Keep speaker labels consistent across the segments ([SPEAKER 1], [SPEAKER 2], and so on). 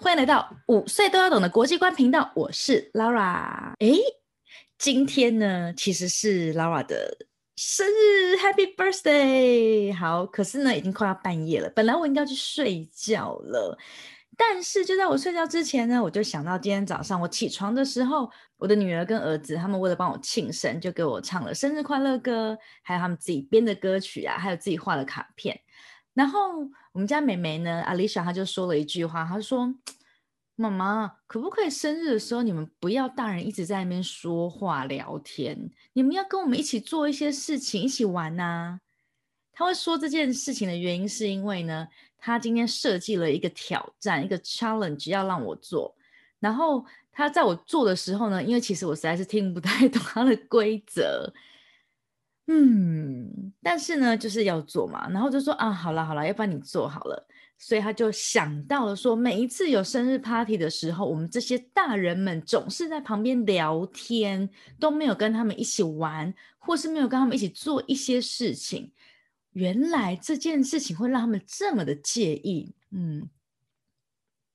[SPEAKER 1] 欢迎来到五岁都要懂的国际观频道，我是 Lara。哎，今天呢，其实是 Lara 的生日，Happy Birthday！好，可是呢，已经快要半夜了，本来我应该要去睡觉了，但是就在我睡觉之前呢，我就想到今天早上我起床的时候，我的女儿跟儿子他们为了帮我庆生，就给我唱了生日快乐歌，还有他们自己编的歌曲啊，还有自己画的卡片。然后我们家美眉呢，，Alicia，，她就说了一句话，她说：“妈妈，可不可以生日的时候你们不要大人一直在那边说话聊天，你们要跟我们一起做一些事情，一起玩呐？”她会说这件事情的原因是因为呢，她今天设计了一个挑战，一个 challenge 要让我做。然后她在我做的时候呢，因为其实我实在是听不太懂她的规则。嗯，但是呢，就是要做嘛，然后就说啊，好了好了，要帮你做好了，所以他就想到了说，每一次有生日 party 的时候，我们这些大人们总是在旁边聊天，都没有跟他们一起玩，或是没有跟他们一起做一些事情。原来这件事情会让他们这么的介意。嗯，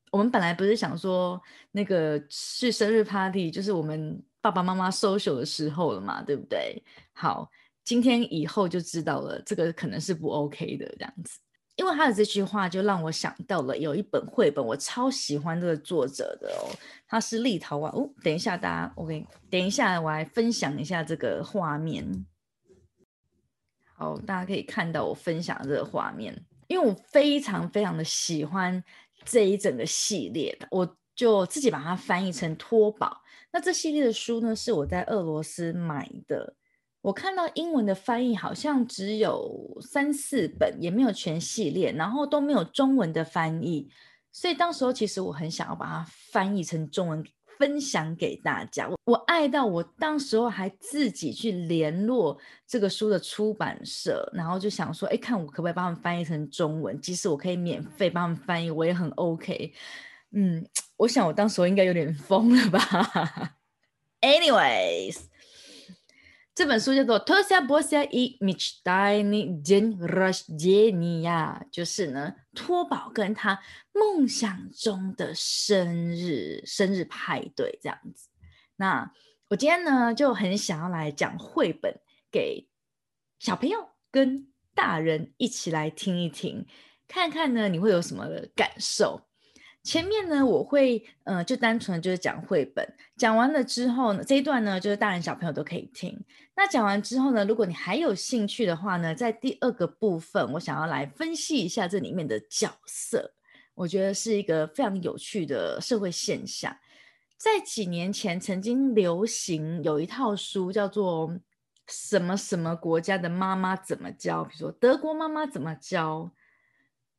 [SPEAKER 1] 我们本来不是想说那个去生日 party，就是我们爸爸妈妈 social 的时候了嘛，对不对？好。今天以后就知道了，这个可能是不 OK 的这样子，因为他的这句话就让我想到了有一本绘本，我超喜欢这个作者的哦，他是立陶宛哦。等一下，大家 OK，等一下我来分享一下这个画面。好，大家可以看到我分享这个画面，因为我非常非常的喜欢这一整个系列的，我就自己把它翻译成托宝。那这系列的书呢，是我在俄罗斯买的。我看到英文的翻译好像只有三四本，也没有全系列，然后都没有中文的翻译，所以当时候其实我很想要把它翻译成中文分享给大家。我我爱到我当时候还自己去联络这个书的出版社，然后就想说，哎，看我可不可以帮他们翻译成中文，即使我可以免费帮他们翻译，我也很 OK。嗯，我想我当时候应该有点疯了吧。Anyways。这本书叫做《Tosia Bosia i Michdani Den Rajenia》，就是呢，托宝跟他梦想中的生日生日派对这样子。那我今天呢，就很想要来讲绘本给小朋友跟大人一起来听一听，看看呢，你会有什么的感受。前面呢，我会呃，就单纯就是讲绘本，讲完了之后呢，这一段呢，就是大人小朋友都可以听。那讲完之后呢，如果你还有兴趣的话呢，在第二个部分，我想要来分析一下这里面的角色，我觉得是一个非常有趣的社会现象。在几年前曾经流行有一套书，叫做什么什么国家的妈妈怎么教，比如说德国妈妈怎么教。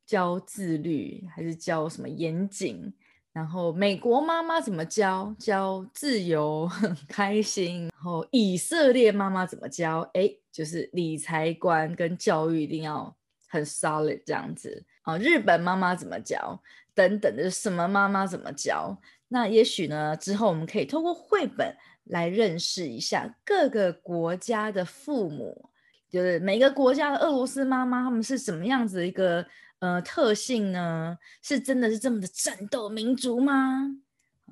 [SPEAKER 1] 教自律还是教什么严谨？然后美国妈妈怎么教？教自由、很开心。然后以色列妈妈怎么教？哎，就是理财观跟教育一定要很 solid 这样子。啊，日本妈妈怎么教？等等的，什么妈妈怎么教？那也许呢，之后我们可以透过绘本来认识一下各个国家的父母，就是每个国家的俄罗斯妈妈他们是什么样子的一个。呃，特性呢，是真的是这么的战斗民族吗？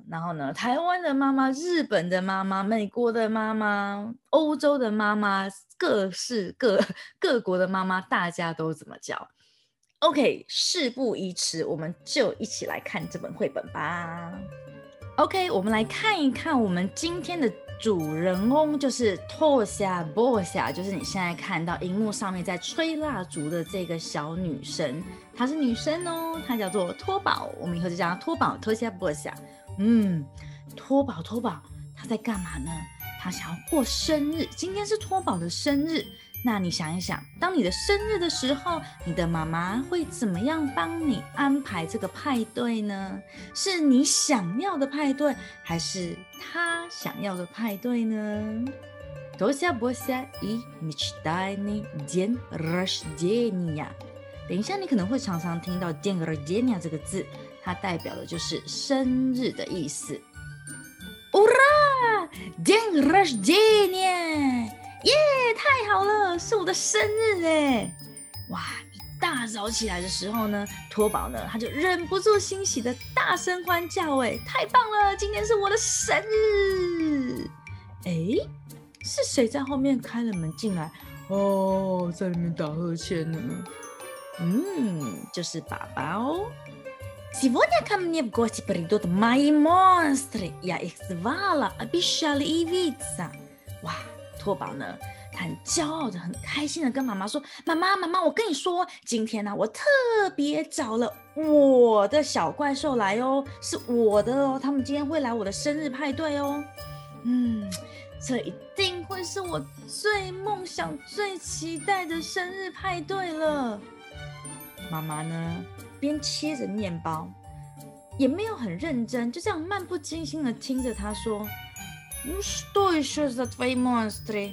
[SPEAKER 1] 然后呢，台湾的妈妈、日本的妈妈、美国的妈妈、欧洲的妈妈，各式各各国的妈妈，大家都怎么叫？OK，事不宜迟，我们就一起来看这本绘本吧。OK，我们来看一看我们今天的。主人翁就是托夏波夏，就是你现在看到荧幕上面在吹蜡烛的这个小女生，她是女生哦，她叫做托宝，我们以后就叫她托宝托夏波夏。嗯，托宝托宝，她在干嘛呢？她想要过生日，今天是托宝的生日。那你想一想，当你的生日的时候，你的妈妈会怎么样帮你安排这个派对呢？是你想要的派对，还是她想要的派对呢？多谢波谢伊米奇戴尼简热什杰尼亚。等一下，你可能会常常听到简热杰尼亚这个字，它代表的就是生日的意思。乌拉，简热什杰尼耶！太好了，是我的生日哎！哇，一 大早起来的时候呢，托宝呢他就忍不住欣喜的大声欢叫：“哎，太棒了！今天是我的生日！”哎，是谁在后面开了门进来？哦，在里面打呵欠呢。嗯，就是爸爸哦。Сегодня ко мне в гости придут мои монстры. Я их звала, обещали явиться. 哇，托宝呢，他 很骄傲的、很开心的跟妈妈说：“妈妈，妈妈，我跟你说，今天呢，我特别找了我的小怪兽来哦，是我的哦，他们今天会来我的生日派对哦。嗯，这一定会是我最梦想、最期待的生日派对了。”妈妈呢？边切着面包，也没有很认真，就这样漫不经心的听着他说：“Ну что еще за твои монстры？”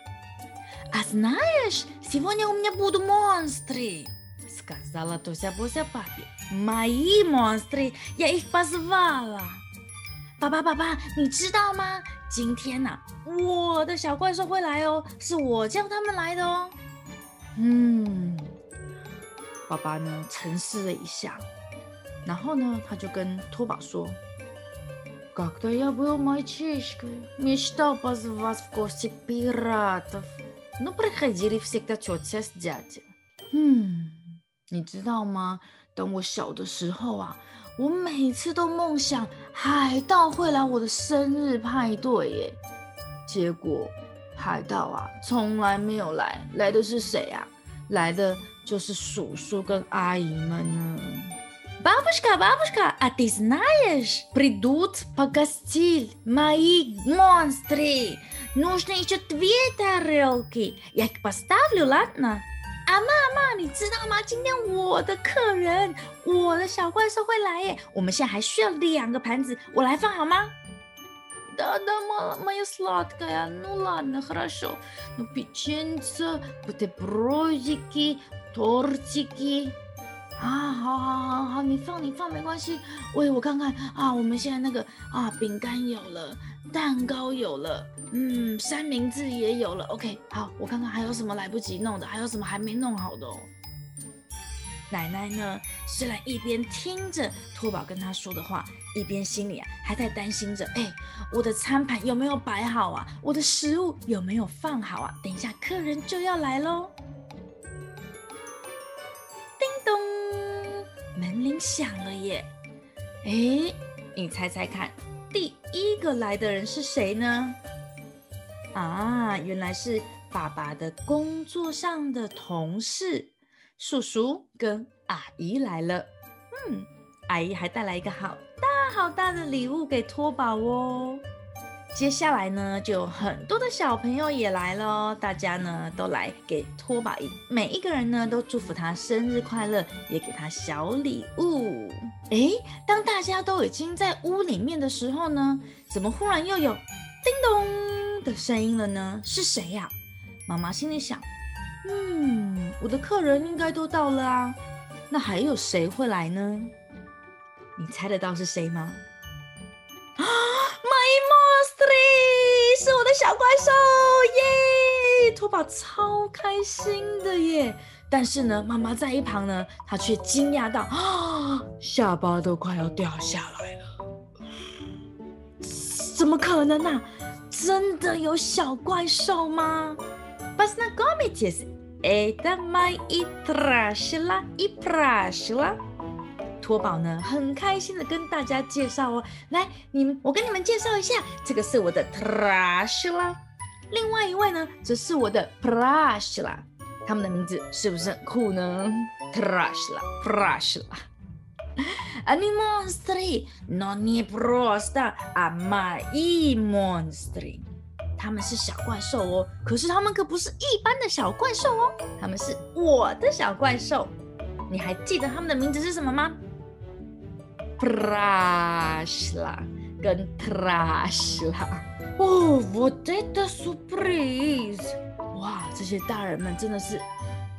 [SPEAKER 1] ！А знаешь, сегодня у меня будут монстры, сказала Тося Бося папе. Мои монстры, я их позвала. 爸爸爸爸，你知道吗？今天呐，我的小怪兽会来哦，是我叫他们来的哦。嗯。爸爸呢沉思了一下，然后呢，他就跟托宝说：“Когда я был мальчишкой, мечтал позвать в гости пиратов, но приходили всегда тетя с дядей。”嗯，你知道吗？等我小的时候啊，我每次都梦想海盗会来我的生日派对耶，结果海盗啊从来没有来，来的是谁啊？来的。就是叔叔跟阿姨们呢。Бабушка, бабушка, а ты знаешь, придут погостить мои монстры. Нужно еще две тарелки. Я их поставлю, ладно? 阿妈妈，你知道吗？今天我的客人，我的小怪兽会来耶。我们现在还需要两个盘子，我来放好吗？Да, да, моя сладкая. Ну ладно, хорошо. Ну печенье, бутербродики, тортики. 啊，好好好好，你放你放没关系。喂，我看看啊，我们现在那个啊，饼干有了，蛋糕有了，嗯，三明治也有了。OK，好，我看看还有什么来不及弄的，还有什么还没弄好的哦。奶奶呢？虽然一边听着托宝跟他说的话，一边心里啊还在担心着：哎，我的餐盘有没有摆好啊？我的食物有没有放好啊？等一下客人就要来喽！铃响了耶！哎，你猜猜看，第一个来的人是谁呢？啊，原来是爸爸的工作上的同事。叔叔跟阿姨来了，嗯，阿姨还带来一个好大好大的礼物给托宝哦。接下来呢，就有很多的小朋友也来了，大家呢都来给拖把一每一个人呢都祝福他生日快乐，也给他小礼物。哎，当大家都已经在屋里面的时候呢，怎么忽然又有叮咚的声音了呢？是谁呀？妈妈心里想。嗯，我的客人应该都到了啊，那还有谁会来呢？你猜得到是谁吗？啊 my monster 是我的小怪兽耶！拖把超开心的耶！但是呢妈妈在一旁呢她却惊讶到啊 下巴都快要掉下来了。怎么可能呢真的有小怪兽吗？Basnagomicism eta my erashva eta 是啦。托宝呢，很开心的跟大家介绍哦。来，你们，我跟你们介绍一下，这个是我的 trash 啦。另外一位呢，则是我的 Prash 啦。他们的名字是不是很酷呢？trash 啦，brush 啦。Animonstri non è prosta a mai monster。他们是小怪兽哦，可是他们可不是一般的小怪兽哦，他们是我的小怪兽。你还记得他们的名字是什么吗？？Prashla 跟 Trashla。哦，What a surprise！哇，这些大人们真的是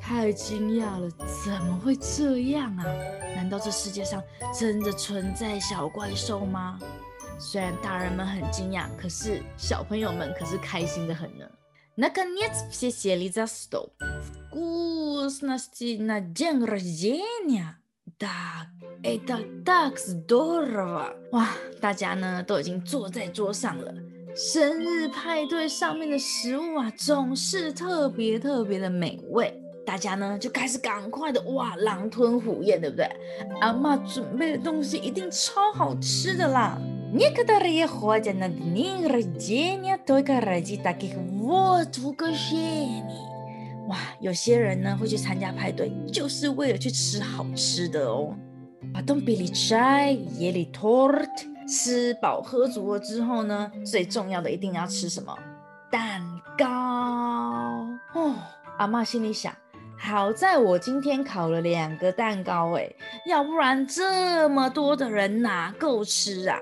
[SPEAKER 1] 太惊讶了，怎么会这样啊？难道这世界上真的存在小怪兽吗？虽然大人们很惊讶，可是小朋友们可是开心的很呢。Наконец все сели за стол. Вкусности на день рождения. Да, это так здорово! 哇，大家呢都已经坐在桌上了。生日派对上面的食物啊，总是特别特别的美味。大家呢就开始赶快的哇，狼吞虎咽，对不对？阿妈准备的东西一定超好吃的啦。Некоторые ходят на дни рождения только ради таких вот угощений。 哇，有些人呢会去参加派对，就是为了去吃好吃的哦。啊，Don't be shy, ye i t o r 吃饱喝足了之后呢，最重要的一定要吃什么？蛋糕哦。阿妈心里想，好在我今天烤了两个蛋糕，哎，要不然这么多的人哪够吃啊？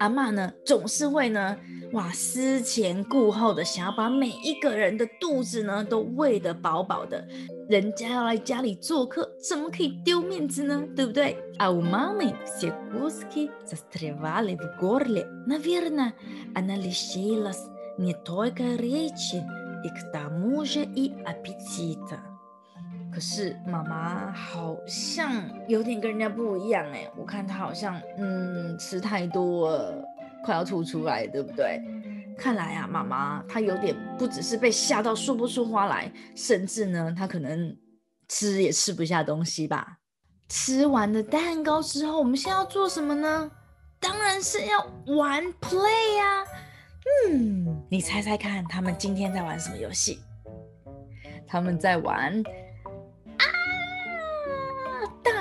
[SPEAKER 1] 阿妈呢，总是会呢，哇，思前顾后的，想要把每一个人的肚子呢都喂得饱饱的。人家要来家里做客，怎么可以丢面子呢？对不对？啊，我妈咪写故事给在台湾里不过了，那为呢？она лишилась не только речи и к тому же и аппетита。 可是妈妈好像有点跟人家不一样哎，我看她好像嗯吃太多了，快要吐出来，对不对？看来啊，妈妈她有点不只是被吓到说不出话来，甚至呢，她可能吃也吃不下东西吧。吃完了蛋糕之后，我们现在要做什么呢？当然是要玩 play 呀。嗯，你猜猜看，他们今天在玩什么游戏？他们在玩。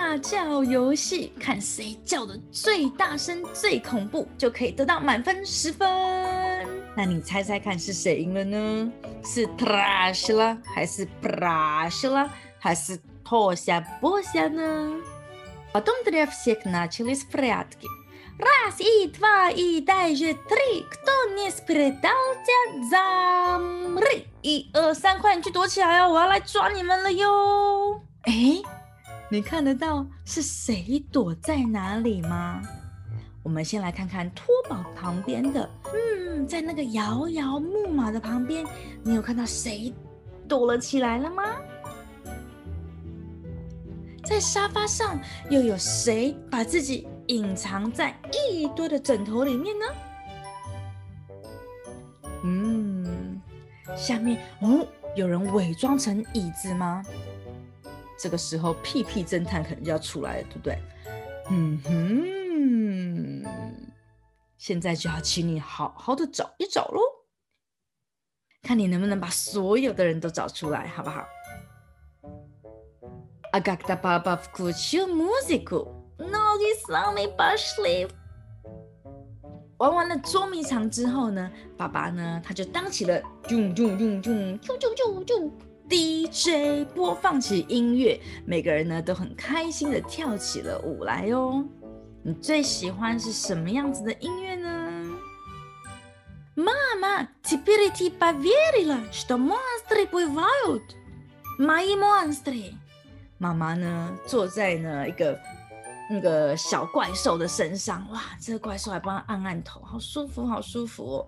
[SPEAKER 1] 大叫游戏，看谁叫的最大声、最恐怖，就可以得到满分十分。那你猜猜看是谁赢了呢？是 Trash 啦，还是 Prash 啦，还是 Tosia Bosia 呢？Потом две все начали спрятки. Раз и два и даже три. Кто не спрятался, замри. 一二三，快点去躲起来哦！我要来抓你们了哟！哎。 你看得到是谁躲在哪里吗？我们先来看看托宝旁边的，嗯，在那个摇摇木马的旁边，你有看到谁躲了起来了吗？在沙发上又有谁把自己隐藏在一堆的枕头里面呢？嗯，下面哦，有人伪装成椅子吗？这个时候屁屁侦探可能就要出来了，对不对？嗯哼，现在就要请你好好的找一找喽，看你能不能把所有的人都找出来，好不好？阿嘎达巴巴夫库修莫西库，诺伊萨米巴什利。玩完了捉迷藏之后呢，爸爸呢他就当起了啾啾啾啾啾啾啾。DJ 播放起音乐，每个人呢都很开心的跳起了舞来哦。你最喜欢是什么样子的音乐呢？妈妈，теперь ты поверила, что монстры бывают? Мои монстры。妈妈呢坐在呢一个那个小怪兽的身上，哇，这个怪兽还帮他按按头，好舒服，好舒服哦。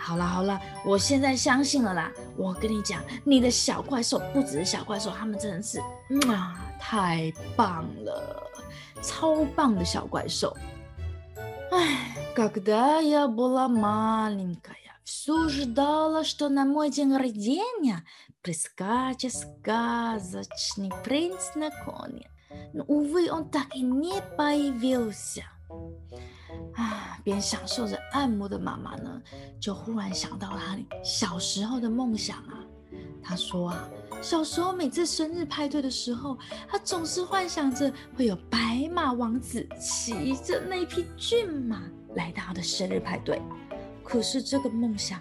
[SPEAKER 1] 好了好了，我现在相信了啦。我跟你讲，你的小怪兽不只是小怪兽，他们真的是啊。太棒了，超棒的小怪兽！哎，когда я была маленькая, все ждала, что на мой день рождения прискачет сказочный принц на коне. Но, увы, он так и не появился. 啊边享受着按摩的妈妈呢，就忽然想到她小时候的梦想啊。她说啊，小时候每次生日派对的时候，她总是幻想着会有白马王子骑着那匹骏马来到她的生日派对。可是这个梦想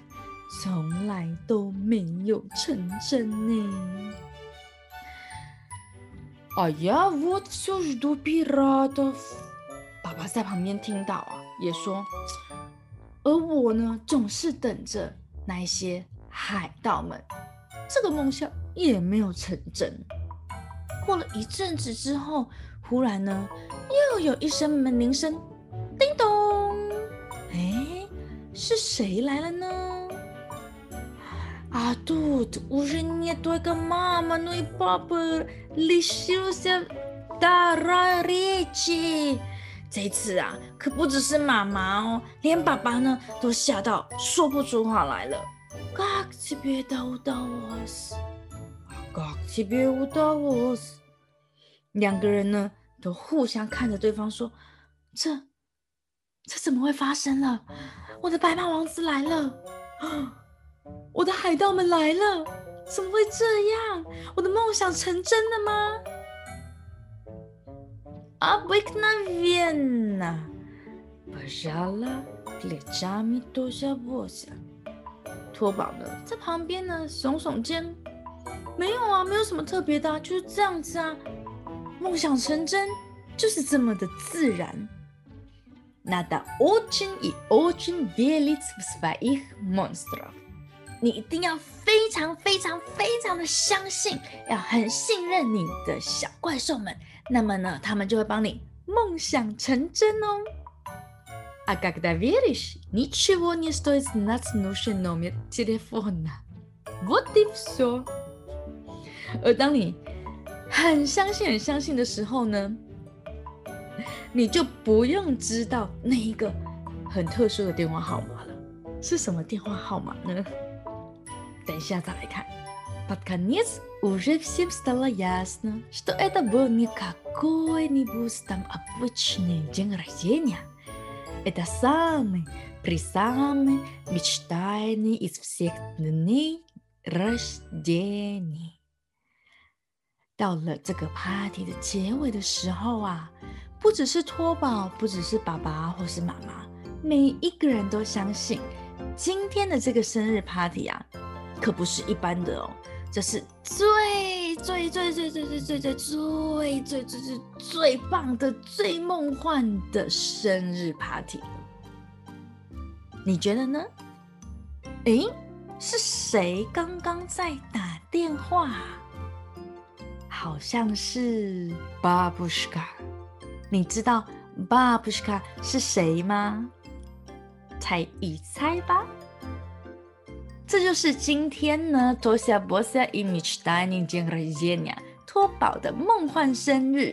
[SPEAKER 1] 从来都没有成真呢。哎呀，我就是多比拉的。爸爸在旁边听到啊，也说，而我呢，总是等着那一些海盗们。这个梦想也没有成真。过了一阵子之后，忽然呢，又有一声门铃声，叮咚！哎，是谁来了呢？啊，杜，我是你多个妈妈，你爸这次啊，可不只是妈妈哦，连爸爸呢都吓到说不出话来了。嘎奇别叨叨我斯，嘎奇别叨叨我斯。两个人呢都互相看着对方说：“这这怎么会发生了？我的白马王子来了，我的海盗们来了，怎么会这样？我的梦想成真了吗？”阿贝克纳维纳，巴扎拉列扎米多夏波夏，托宝呢在旁边呢耸耸肩，没有啊，没有什么特别的，就是这样子啊。梦想成真就是这么的自然。那达奥钦伊奥钦别里斯斯巴伊 monster，你一定要非常非常非常的相信，要很信任你的小怪兽们。那么呢，他们就会帮你梦想成真哦。А когда веришь, ничего не стоит знать нужный номер телефона. Вот и все. 而当你很相信、很相信的时候呢，你就不用知道那一个很特殊的电话号码了。是什么电话号码呢？等一下再来看。Под конец уже всем стало ясно, что это был не какой-нибудь там обычный день рождения. Это самый, присамый, мечтайный из всех дней рождений. 到了这个 party 的结尾的时候啊，不只是托宝，不只是爸爸或是妈妈，每一个人都相信，今天的这个生日 party 啊，可不是一般的哦。 这是最最最最最最最最最最最最最棒的、最梦幻的生日 party 你觉得呢？诶，是谁刚刚在打电话？好像是巴布什卡。你知道巴布什卡是谁吗？猜一猜吧。这就是今天呢，托西亚博西亚伊米奇达尼杰格耶尼亚托宝的梦幻生日。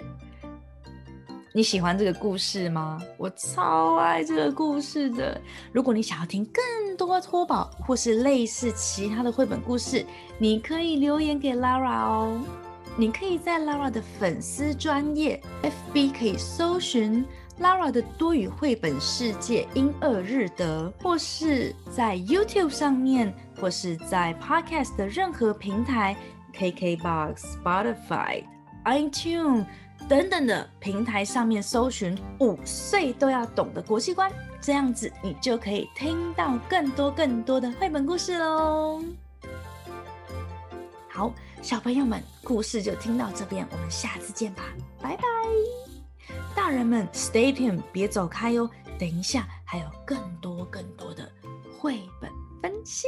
[SPEAKER 1] 你喜欢这个故事吗？我超爱这个故事的。如果你想要听更多托宝或是类似其他的绘本故事，你可以留言给 Lara 哦。你可以在 Lara 的粉丝专业 FB 可以搜寻。Lara 的多语绘本世界英二日德，或是在 YouTube 上面，或是在 Podcast 的任何平台，KKBox、Spotify、iTune 等等的平台上面搜寻“五岁都要懂的国际观”，这样子你就可以听到更多更多的绘本故事喽。好，小朋友们，故事就听到这边，我们下次见吧，拜拜。大人们，stay tuned，别走开哟！等一下还有更多更多的绘本分析。